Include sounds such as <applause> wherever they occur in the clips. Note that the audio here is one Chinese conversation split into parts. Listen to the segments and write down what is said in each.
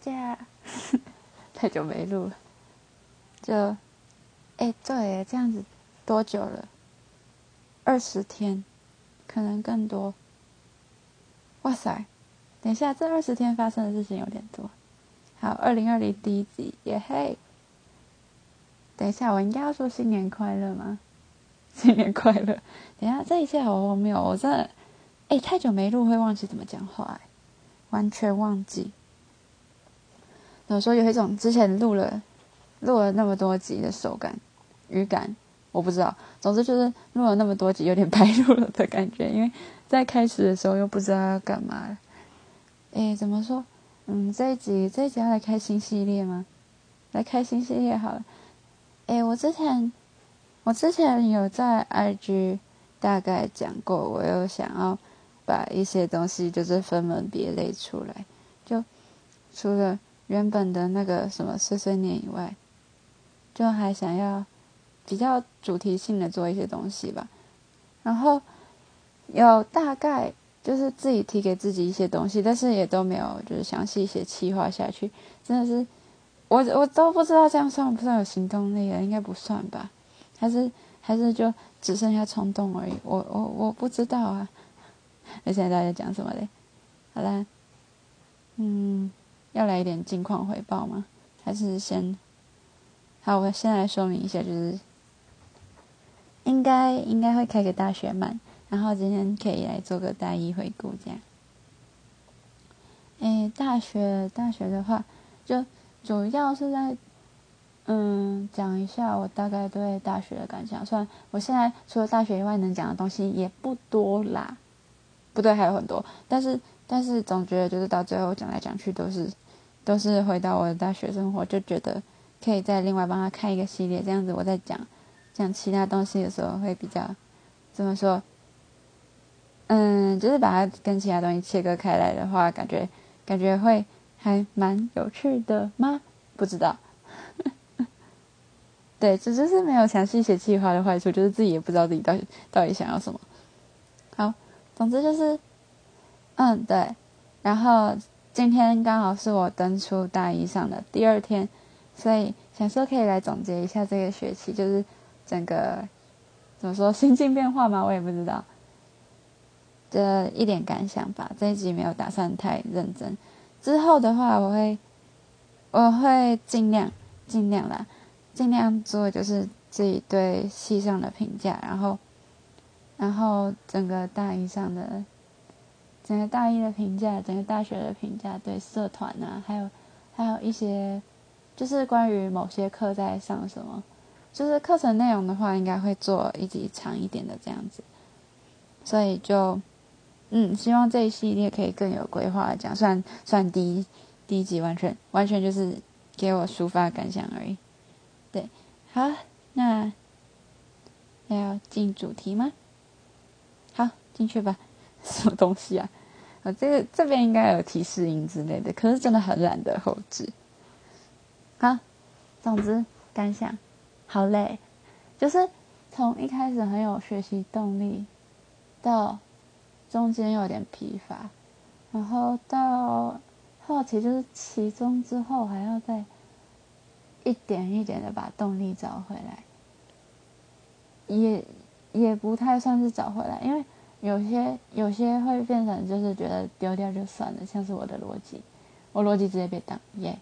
家，<laughs> 太久没录了，就，哎，对，这样子多久了？二十天，可能更多。哇塞，等一下，这二十天发生的事情有点多。好，二零二零第一集，耶嘿！等一下，我应该要说新年快乐吗？<laughs> 新年快乐！等一下，这一切好荒谬，我真的，哎，太久没录会忘记怎么讲话，完全忘记。有时候有一种之前录了录了那么多集的手感语感，我不知道。总之就是录了那么多集，有点白录了的感觉，因为在开始的时候又不知道要干嘛。哎，怎么说？嗯，这一集这一集要来开新系列吗？来开新系列好了。哎，我之前我之前有在 IG 大概讲过，我有想要把一些东西就是分门别类出来，就除了原本的那个什么碎碎念以外，就还想要比较主题性的做一些东西吧。然后有大概。就是自己提给自己一些东西，但是也都没有就是详细写计划下去，真的是我我都不知道这样算不算有行动力了，应该不算吧？还是还是就只剩下冲动而已？我我我不知道啊。那 <laughs> 现在大家讲什么嘞？好啦，嗯，要来一点近况回报吗？还是先好？我先来说明一下，就是应该应该会开个大学漫。然后今天可以来做个大一回顾，这样。诶，大学大学的话，就主要是在，嗯，讲一下我大概对大学的感想。虽然我现在除了大学以外能讲的东西也不多啦，不对，还有很多，但是但是总觉得就是到最后讲来讲去都是都是回到我的大学生活，就觉得可以再另外帮他开一个系列，这样子我在讲讲其他东西的时候会比较怎么说？嗯，就是把它跟其他东西切割开来的话，感觉感觉会还蛮有趣的吗？不知道。<laughs> 对，这就是没有详细写计划的坏处，就是自己也不知道自己到底到底想要什么。好，总之就是，嗯，对。然后今天刚好是我登出大一上的第二天，所以想说可以来总结一下这个学期，就是整个怎么说心境变化吗？我也不知道。的一点感想吧，这一集没有打算太认真。之后的话，我会我会尽量尽量啦，尽量做就是自己对戏上的评价，然后然后整个大一上的整个大一的评价，整个大学的评价，对社团啊，还有还有一些就是关于某些课在上什么，就是课程内容的话，应该会做一集长一点的这样子，所以就。嗯，希望这一系列可以更有规划的讲，算算第一第一集完全完全就是给我抒发感想而已。对，好，那要进主题吗？好，进去吧。<laughs> 什么东西啊？啊，这个这边应该有提示音之类的，可是真的很懒得后置。好，总之感想，好累，就是从一开始很有学习动力到。中间有点疲乏，然后到后期就是期中之后还要再一点一点的把动力找回来，也也不太算是找回来，因为有些有些会变成就是觉得丢掉就算了，像是我的逻辑，我逻辑直接被挡耶，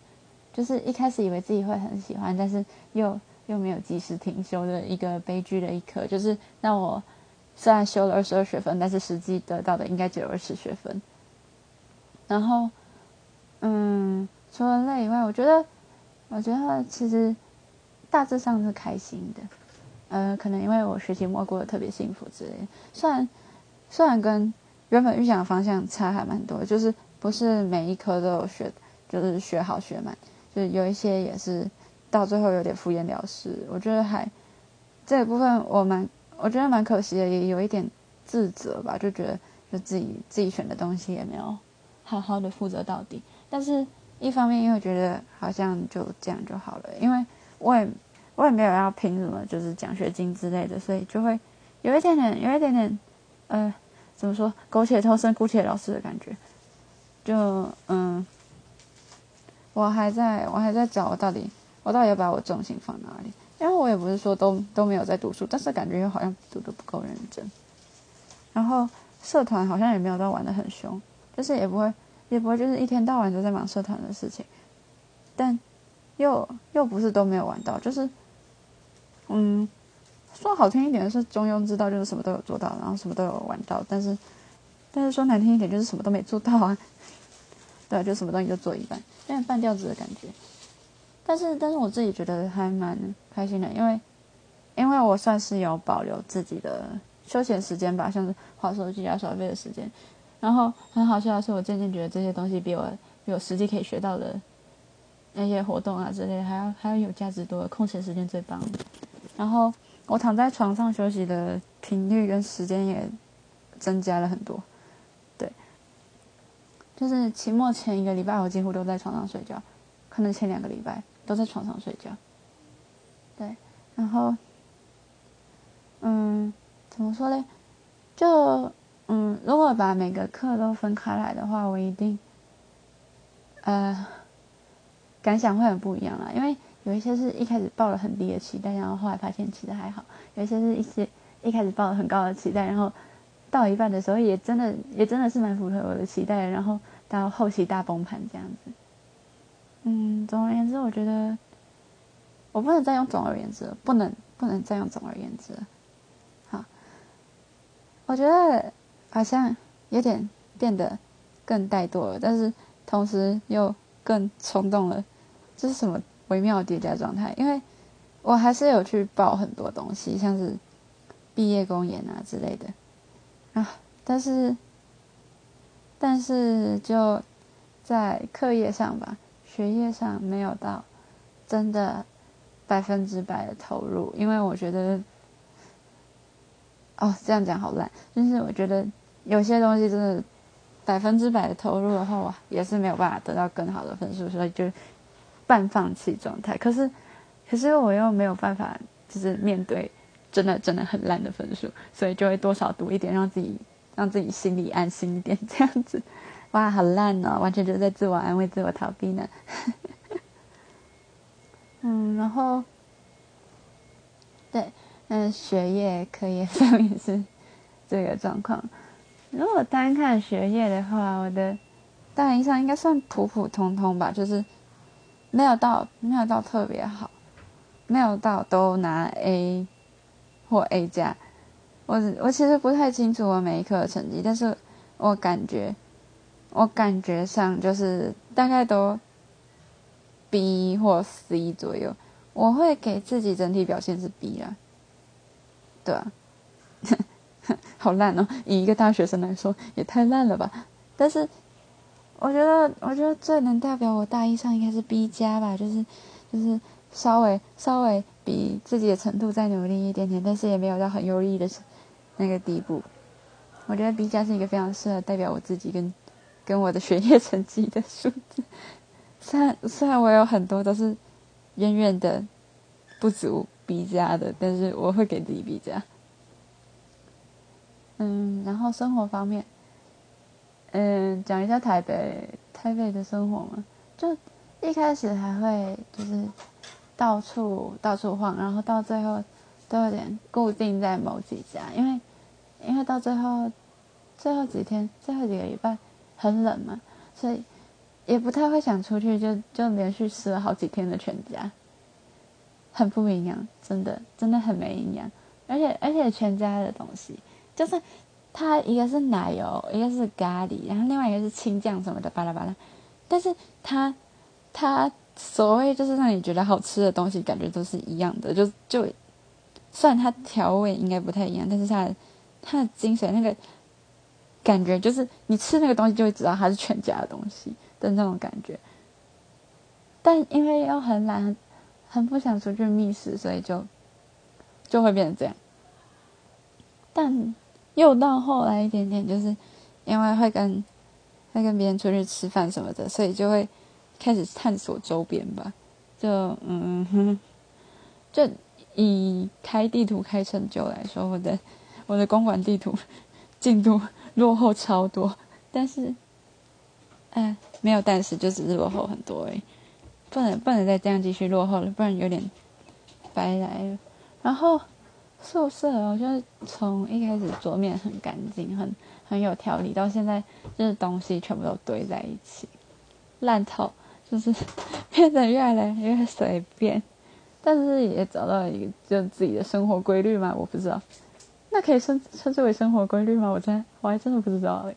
就是一开始以为自己会很喜欢，但是又又没有及时停休的一个悲剧的一刻，就是让我。虽然修了二十二学分，但是实际得到的应该只有二十学分。然后，嗯，除了累以外，我觉得，我觉得其实大致上是开心的。呃，可能因为我学期末过得特别幸福之类。虽然虽然跟原本预想的方向差还蛮多，就是不是每一科都有学，就是学好学满，就是有一些也是到最后有点敷衍了事。我觉得还这一部分我蛮。我觉得蛮可惜的，也有一点自责吧，就觉得就自己自己选的东西也没有好好的负责到底。但是一方面，因为觉得好像就这样就好了，因为我也我也没有要拼什么，就是奖学金之类的，所以就会有一点点，有一点点，呃，怎么说，苟且偷生，姑且老师的感觉。就嗯，我还在我还在找我到底我到底要把我重心放哪里？因为我也不是说都都没有在读书，但是感觉又好像读的不够认真。然后社团好像也没有到玩的很凶，就是也不会也不会就是一天到晚都在忙社团的事情，但又又不是都没有玩到，就是嗯，说好听一点是中庸之道，就是什么都有做到，然后什么都有玩到，但是但是说难听一点就是什么都没做到啊，<laughs> 对，就什么东西就做一半，有点半吊子的感觉。但是，但是我自己觉得还蛮开心的，因为，因为我算是有保留自己的休闲时间吧，像是划手机啊、耍费的时间。然后很好笑的是，我渐渐觉得这些东西比我比我实际可以学到的那些活动啊之类，还要还要有价值多，空闲时间最棒。然后我躺在床上休息的频率跟时间也增加了很多。对，就是期末前一个礼拜，我几乎都在床上睡觉，可能前两个礼拜。都在床上睡觉，对，然后，嗯，怎么说嘞？就嗯，如果把每个课都分开来的话，我一定，呃，感想会很不一样啦。因为有一些是一开始抱了很低的期待，然后后来发现其实还好；有一些是一些一开始抱了很高的期待，然后到一半的时候也真的也真的是蛮符合我的期待，然后到后期大崩盘这样子。嗯，总而言之，我觉得我不能再用总而言之了，不能不能再用总而言之了。好，我觉得好像有点变得更怠惰了，但是同时又更冲动了，这是什么微妙叠加状态？因为我还是有去报很多东西，像是毕业公演啊之类的啊，但是但是就在课业上吧。学业上没有到真的百分之百的投入，因为我觉得，哦，这样讲好烂。就是我觉得有些东西真的百分之百的投入的话，我也是没有办法得到更好的分数，所以就半放弃状态。可是，可是我又没有办法，就是面对真的真的很烂的分数，所以就会多少读一点，让自己让自己心里安心一点，这样子。<laughs> 哇，好烂哦！完全就是在自我安慰、自我逃避呢。<laughs> 嗯，然后，对，嗯，学业、课业上面是这个状况。如果单看学业的话，我的大一上应该算普普通通吧，就是没有到没有到特别好，没有到都拿 A 或 A 加。我我其实不太清楚我每一科的成绩，但是我感觉。我感觉上就是大概都 B 或 C 左右，我会给自己整体表现是 B 啦，对啊，<laughs> 好烂哦！以一个大学生来说，也太烂了吧？但是我觉得，我觉得最能代表我大一上应该是 B 加吧，就是就是稍微稍微比自己的程度再努力一点点，但是也没有到很优异的那个地步。我觉得 B 加是一个非常适合代表我自己跟。跟我的学业成绩的数字，虽然虽然我有很多都是远远的不足 B 加的，但是我会给自己 B 加。嗯，然后生活方面，嗯，讲一下台北台北的生活嘛，就一开始还会就是到处到处晃，然后到最后都有点固定在某几家，因为因为到最后最后几天最后几个礼拜。很冷嘛，所以也不太会想出去，就就连续吃了好几天的全家，很不营养，真的真的很没营养。而且而且全家的东西，就是它一个是奶油，一个是咖喱，然后另外一个是青酱什么的巴拉巴拉。但是它它所谓就是让你觉得好吃的东西，感觉都是一样的，就就虽然它调味应该不太一样，但是它它的精髓那个。感觉就是你吃那个东西就会知道它是全家的东西的那种感觉，但因为又很懒，很不想出去觅食，所以就就会变成这样。但又到后来一点点，就是因为会跟会跟别人出去吃饭什么的，所以就会开始探索周边吧。就嗯哼，就以开地图开成就来说，我的我的公馆地图进度。落后超多，但是，哎，没有但是，就只是落后很多哎。不能不能再这样继续落后了，不然有点白来了。然后宿舍，哦就是从一开始桌面很干净，很很有条理，到现在就是东西全部都堆在一起，烂透，就是变得越来越随便。但是也找到一个就自己的生活规律嘛，我不知道，那可以称称之为生活规律吗？我真我还真的不知道嘞。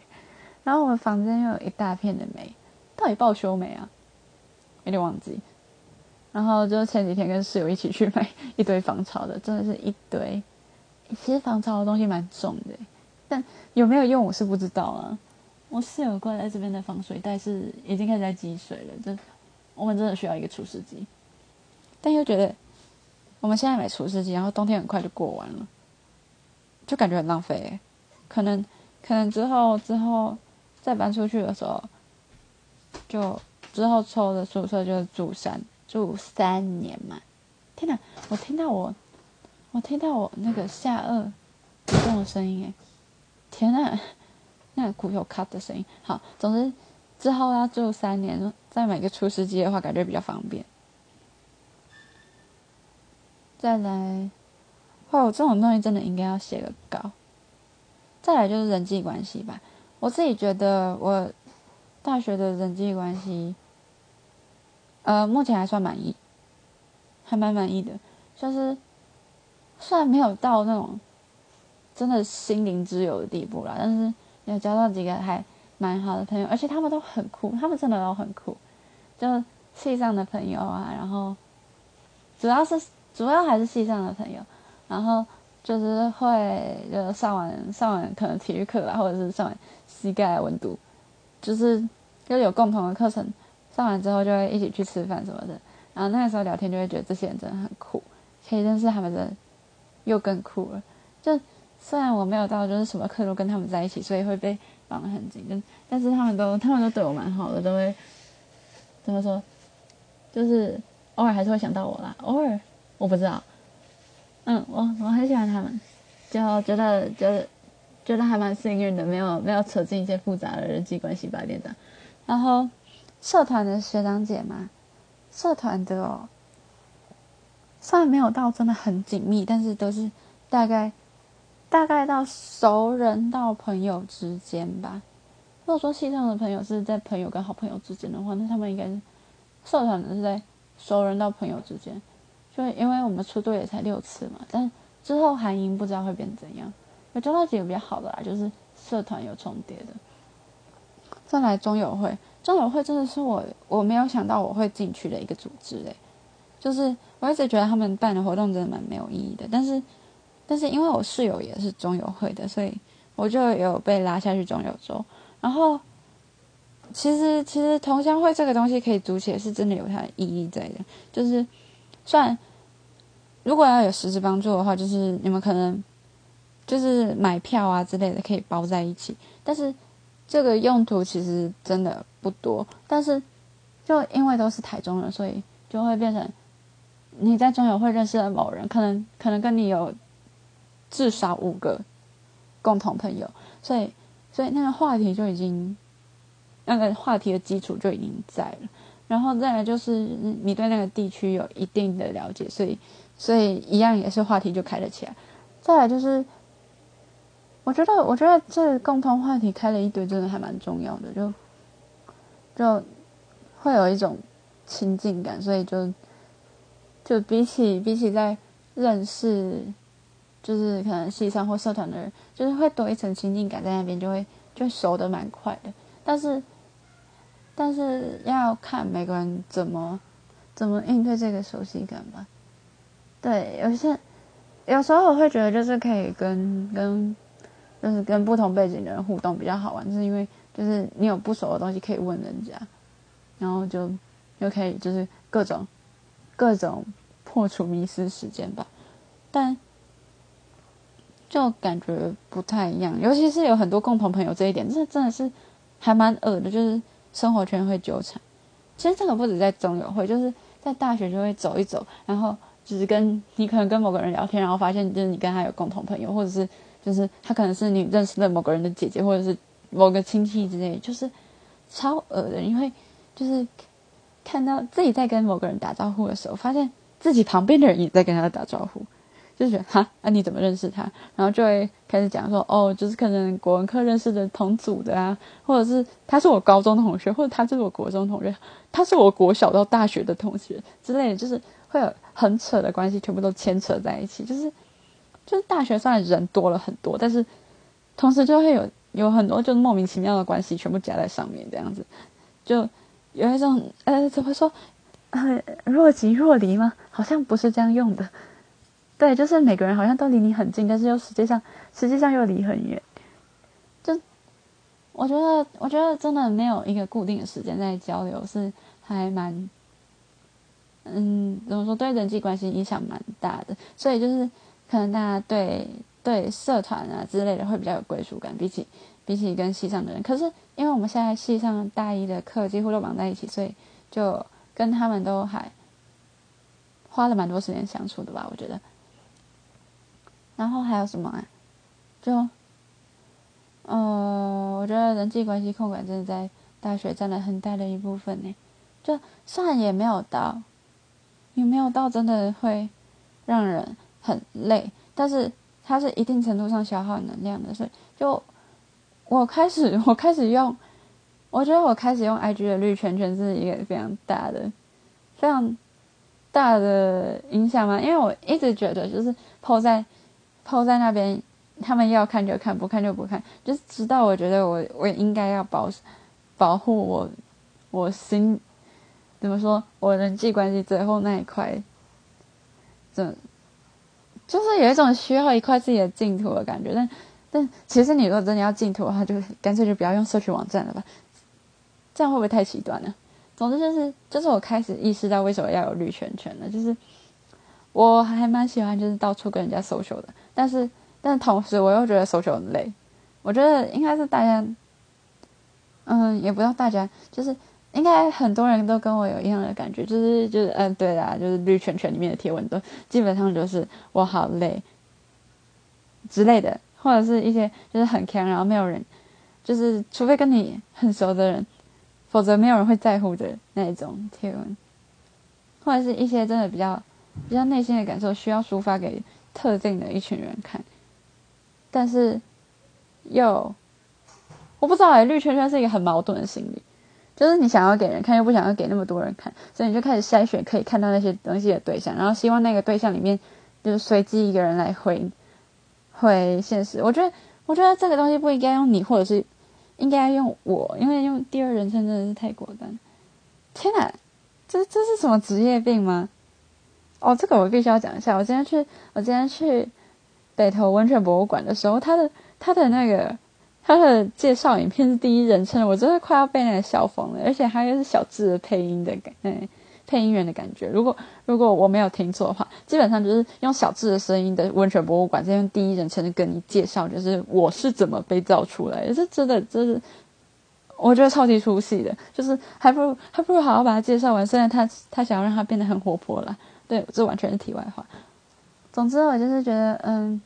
然后我们房间又有一大片的霉，到底报修没啊？有点忘记。然后就前几天跟室友一起去买一堆防潮的，真的是一堆。其实防潮的东西蛮重的，但有没有用我是不知道啊。我室友挂在这边的防水袋是已经开始在积水了，这我们真的需要一个除湿机。但又觉得我们现在买除湿机，然后冬天很快就过完了，就感觉很浪费。可能可能之后之后再搬出去的时候，就之后抽的宿舍就是住三住三年嘛。天哪！我听到我我听到我那个下颚移动的声音哎！天哪！<laughs> 那个骨头咔的声音。好，总之之后要住三年，再买个除湿机的话，感觉比较方便。再来，哦，这种东西真的应该要写个稿。再来就是人际关系吧，我自己觉得我大学的人际关系，呃，目前还算满意，还蛮满意的。就是虽然没有到那种真的心灵之友的地步啦，但是有交到几个还蛮好的朋友，而且他们都很酷，他们真的都很酷，就系上的朋友啊，然后主要是。主要还是系上的朋友，然后就是会就上完上完可能体育课啊，或者是上完膝盖温度，就是又有共同的课程，上完之后就会一起去吃饭什么的。然后那个时候聊天就会觉得这些人真的很酷，可以认识他们的又更酷了。就虽然我没有到就是什么课都跟他们在一起，所以会被绑得很紧，但但是他们都他们都对我蛮好的，都会怎么说，就是偶尔还是会想到我啦，偶尔。我不知道，嗯，我我很喜欢他们，就觉得觉得觉得还蛮幸运的，没有没有扯进一些复杂的人际关系吧，店长。然后社团的学长姐嘛，社团的哦，虽然没有到真的很紧密，但是都是大概大概到熟人到朋友之间吧。如果说系上的朋友是在朋友跟好朋友之间的话，那他们应该是社团的是在熟人到朋友之间。就因为我们出队也才六次嘛，但之后韩英不知道会变怎样。有交到几个比较好的啦，就是社团有重叠的。再来中友会，中友会真的是我我没有想到我会进去的一个组织嘞。就是我一直觉得他们办的活动真的蛮没有意义的，但是但是因为我室友也是中友会的，所以我就有被拉下去中友州。然后其实其实同乡会这个东西可以组起来，是真的有它的意义在的，就是。算，如果要有实质帮助的话，就是你们可能就是买票啊之类的可以包在一起，但是这个用途其实真的不多。但是就因为都是台中人，所以就会变成你在中友会认识的某人，可能可能跟你有至少五个共同朋友，所以所以那个话题就已经那个话题的基础就已经在了。然后再来就是你对那个地区有一定的了解，所以所以一样也是话题就开了起来。再来就是，我觉得我觉得这共同话题开了一堆，真的还蛮重要的，就就会有一种亲近感，所以就就比起比起在认识，就是可能系上或社团的人，就是会多一层亲近感在那边，就会就熟的蛮快的，但是。但是要看每个人怎么怎么应对这个熟悉感吧。对，有些有时候我会觉得就是可以跟跟就是跟不同背景的人互动比较好玩，就是因为就是你有不熟的东西可以问人家，然后就就可以就是各种各种破除迷失时间吧。但就感觉不太一样，尤其是有很多共同朋友这一点，这真的是还蛮恶的，就是。生活圈会纠缠，其实这个不止在中友会，就是在大学就会走一走，然后就是跟你可能跟某个人聊天，然后发现就是你跟他有共同朋友，或者是就是他可能是你认识的某个人的姐姐，或者是某个亲戚之类，就是超恶的，因为就是看到自己在跟某个人打招呼的时候，发现自己旁边的人也在跟他打招呼，就觉得哈啊你怎么认识他？然后就会开始讲说哦，就是可能国文课认识的同组的啊，或者是他是我高中的同学，或者他是我国中同学，他是我国小到大学的同学之类的，就是会有很扯的关系，全部都牵扯在一起。就是就是大学虽然人多了很多，但是同时就会有有很多就莫名其妙的关系全部加在上面，这样子就。有一种呃，怎么说，呃，若即若离吗？好像不是这样用的。对，就是每个人好像都离你很近，但是又实际上实际上又离很远。就我觉得，我觉得真的没有一个固定的时间在交流，是还蛮，嗯，怎么说，对人际关系影响蛮大的。所以就是可能大家对对社团啊之类的会比较有归属感，比起。比起跟系上的人，可是因为我们现在系上大一的课几乎都绑在一起，所以就跟他们都还花了蛮多时间相处的吧，我觉得。然后还有什么啊？就，呃，我觉得人际关系控管真的在大学占了很大的一部分呢。就算也没有到，也没有到真的会让人很累，但是它是一定程度上消耗能量的，所以就。我开始，<laughs> 我开始用，我觉得我开始用 IG 的绿圈圈是一个非常大的、非常大的影响嘛。因为我一直觉得，就是抛在抛在那边，他们要看就看，不看就不看，就是直到我觉得我我应该要保保护我我心怎么说，我人际关系最后那一块，这就是有一种需要一块自己的净土的感觉，但。但其实你如果真的要净土的话，就干脆就不要用社区网站了吧，这样会不会太极端呢？总之就是，就是我开始意识到为什么要有绿圈圈了，就是我还蛮喜欢就是到处跟人家 social 的，但是但同时我又觉得 social 很累。我觉得应该是大家，嗯，也不要大家，就是应该很多人都跟我有一样的感觉，就是就是嗯，对啦，就是绿圈圈里面的贴文都基本上就是我好累之类的。或者是一些就是很强，然后没有人，就是除非跟你很熟的人，否则没有人会在乎的那一种贴文，或者是一些真的比较比较内心的感受需要抒发给特定的一群人看，但是又我不知道哎，绿圈圈是一个很矛盾的心理，就是你想要给人看，又不想要给那么多人看，所以你就开始筛选可以看到那些东西的对象，然后希望那个对象里面就是随机一个人来回。回现实，我觉得，我觉得这个东西不应该用你，或者是应该用我，因为用第二人称真的是太果断。天哪，这这是什么职业病吗？哦，这个我必须要讲一下。我今天去，我今天去北投温泉博物馆的时候，他的他的那个他的介绍影片是第一人称，我真的快要被那个笑疯了，而且还有是小智的配音的感，嗯。配音员的感觉，如果如果我没有听错的话，基本上就是用小智的声音的温泉博物馆，再用第一人称跟你介绍，就是我是怎么被造出来的。这真的，真是我觉得超级出戏的，就是还不如还不如好好把它介绍完。虽然他他想要让他变得很活泼了，对，这完全是题外话。总之，我就是觉得，嗯，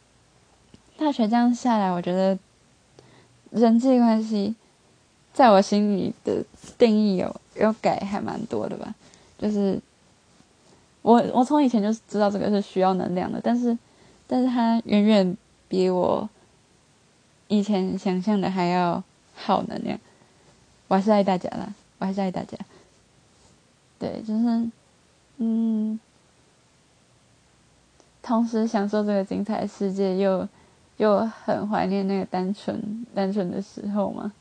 大学这样下来，我觉得人际关系在我心里的定义有有改，还蛮多的吧。就是我，我从以前就知道这个是需要能量的，但是，但是它远远比我以前想象的还要好能量。我还是爱大家啦，我还是爱大家。对，就是，嗯，同时享受这个精彩世界，又又很怀念那个单纯单纯的时候嘛。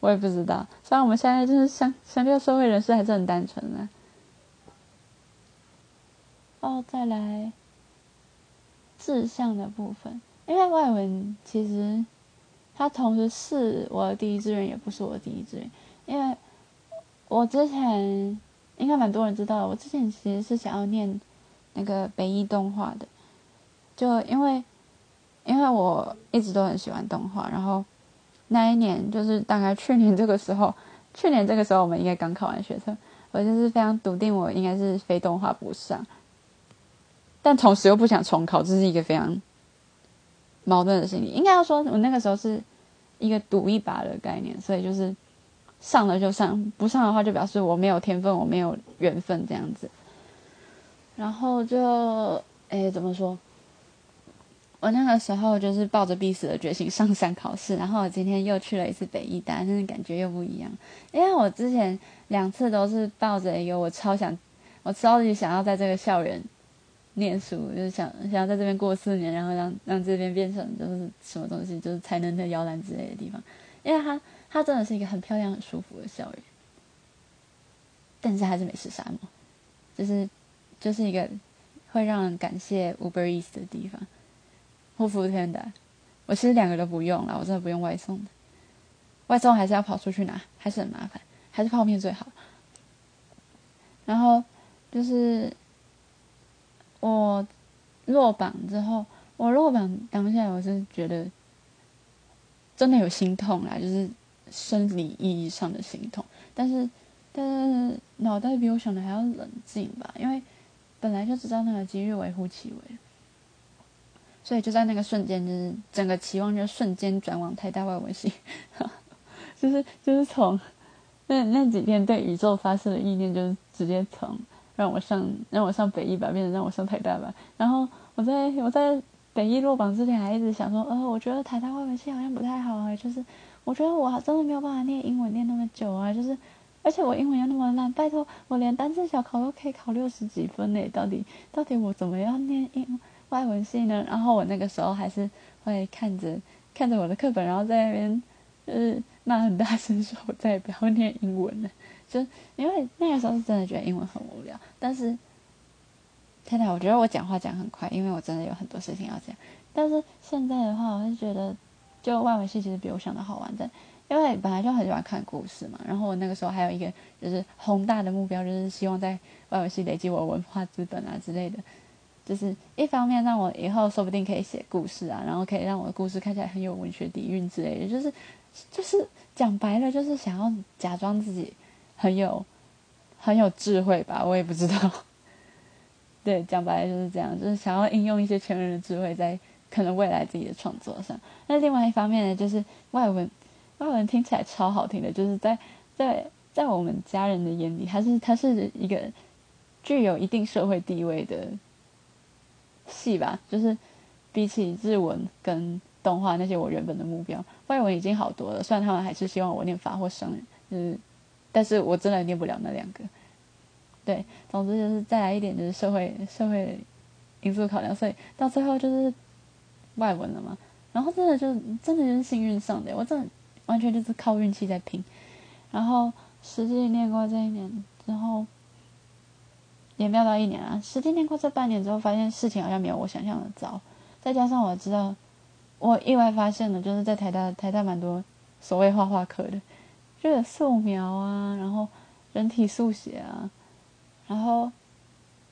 我也不知道，虽然我们现在就是相相对社会人士还是很单纯的。哦，再来志向的部分，因为外文其实它同时是我的第一志愿，也不是我的第一志愿。因为我之前应该蛮多人知道，我之前其实是想要念那个北艺动画的，就因为因为我一直都很喜欢动画，然后那一年就是大概去年这个时候，去年这个时候我们应该刚考完学测，我就是非常笃定我应该是非动画不上。但同时又不想重考，这是一个非常矛盾的心理。应该要说，我那个时候是一个赌一把的概念，所以就是上了就上，不上的话就表示我没有天分，我没有缘分这样子。然后就，哎，怎么说？我那个时候就是抱着必死的决心上山考试，然后我今天又去了一次北艺大，但是感觉又不一样。因为我之前两次都是抱着一个我超想，我超级想要在这个校园念书，就是想想要在这边过四年，然后让让这边变成就是什么东西，就是才能的摇篮之类的地方。因为它它真的是一个很漂亮、很舒服的校园，但是还是美食沙漠，就是就是一个会让人感谢 Uber Eats 的地方。护肤天的，我其实两个都不用了，我真的不用外送的。外送还是要跑出去拿，还是很麻烦，还是泡面最好。然后就是我落榜之后，我落榜当下我是觉得真的有心痛啦，就是生理意义上的心痛。但是但是脑袋比我想的还要冷静吧，因为本来就知道那个几率微乎其微。所以就在那个瞬间，就是整个期望就瞬间转往台大外文系，<laughs> 就是就是从那那几天对宇宙发射的意念，就是直接从让我上让我上北一吧，变成让我上台大吧。然后我在我在北一落榜之前，还一直想说，呃，我觉得台大外文系好像不太好啊，就是我觉得我真的没有办法念英文念那么久啊，就是而且我英文又那么烂，拜托我连单字小考都可以考六十几分呢，到底到底我怎么样念英？外文系呢，然后我那个时候还是会看着看着我的课本，然后在那边就是骂很大声说：“我再也不要念英文了。<laughs> ”就因为那个时候是真的觉得英文很无聊。但是太太，我觉得我讲话讲很快，因为我真的有很多事情要讲。但是现在的话，我是觉得就外文系其实比我想的好玩的，因为本来就很喜欢看故事嘛。然后我那个时候还有一个就是宏大的目标，就是希望在外文系累积我文化资本啊之类的。就是一方面让我以后说不定可以写故事啊，然后可以让我的故事看起来很有文学底蕴之类的。就是，就是讲白了，就是想要假装自己很有很有智慧吧，我也不知道。<laughs> 对，讲白了就是这样，就是想要应用一些前人的智慧在可能未来自己的创作上。那另外一方面呢，就是外文，外文听起来超好听的，就是在在在我们家人的眼里，它是它是一个具有一定社会地位的。戏吧，就是比起日文跟动画那些我原本的目标，外文已经好多了。虽然他们还是希望我念法或生，就是，但是我真的念不了那两个。对，总之就是再来一点就是社会社会因素考量，所以到最后就是外文了嘛。然后真的就真的就是幸运上的，我真的完全就是靠运气在拼。然后实际念过这一年之后。也没有到一年啊，实际念过这半年之后，发现事情好像没有我想象的糟。再加上我知道，我意外发现了，就是在台大，台大蛮多所谓画画课的，就是素描啊，然后人体速写啊，然后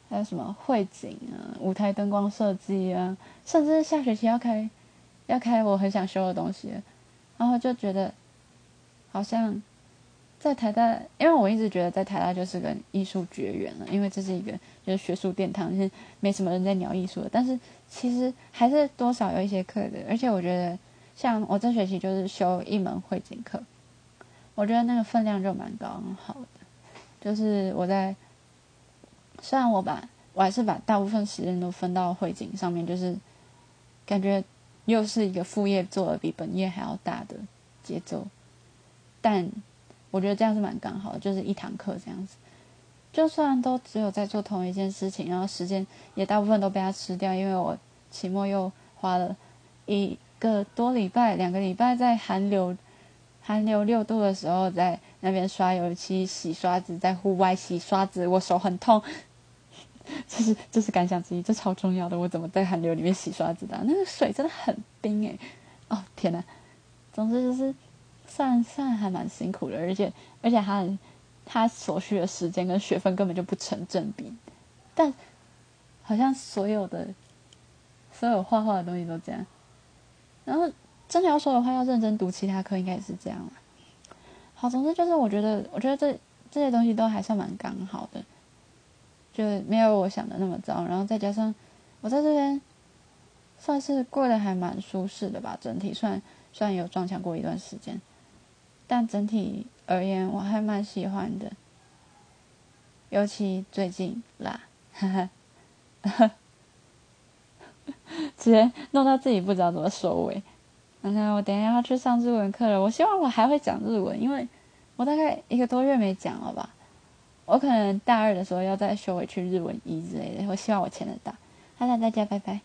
还有什么绘景啊、舞台灯光设计啊，甚至下学期要开要开我很想修的东西，然后就觉得好像。在台大，因为我一直觉得在台大就是跟艺术绝缘了，因为这是一个就是学术殿堂，是没什么人在聊艺术的。但是其实还是多少有一些课的，而且我觉得像我这学期就是修一门绘景课，我觉得那个分量就蛮高好的。就是我在虽然我把我还是把大部分时间都分到绘景上面，就是感觉又是一个副业做的比本业还要大的节奏，但。我觉得这样是蛮刚好的，就是一堂课这样子，就算都只有在做同一件事情，然后时间也大部分都被他吃掉，因为我期末又花了一个多礼拜、两个礼拜在寒流寒流六度的时候在那边刷油漆、洗刷子，在户外洗刷子，我手很痛，<laughs> 这是这是感想之一，这超重要的。我怎么在寒流里面洗刷子的？那个水真的很冰诶。哦天呐，总之就是。算算还蛮辛苦的，而且而且他他所需的时间跟学分根本就不成正比，但好像所有的所有画画的东西都这样。然后真的要说的话，要认真读其他课，应该也是这样了。好，总之就是我觉得，我觉得这这些东西都还算蛮刚好的，就没有我想的那么糟。然后再加上我在这边算是过得还蛮舒适的吧，整体算算有撞墙过一段时间。但整体而言，我还蛮喜欢的，尤其最近啦，哈哈，直接弄到自己不知道怎么收尾。那我等下要去上日文课了，我希望我还会讲日文，因为我大概一个多月没讲了吧。我可能大二的时候要再修回去日文一之类的，我希望我签得到。好了，大家拜拜。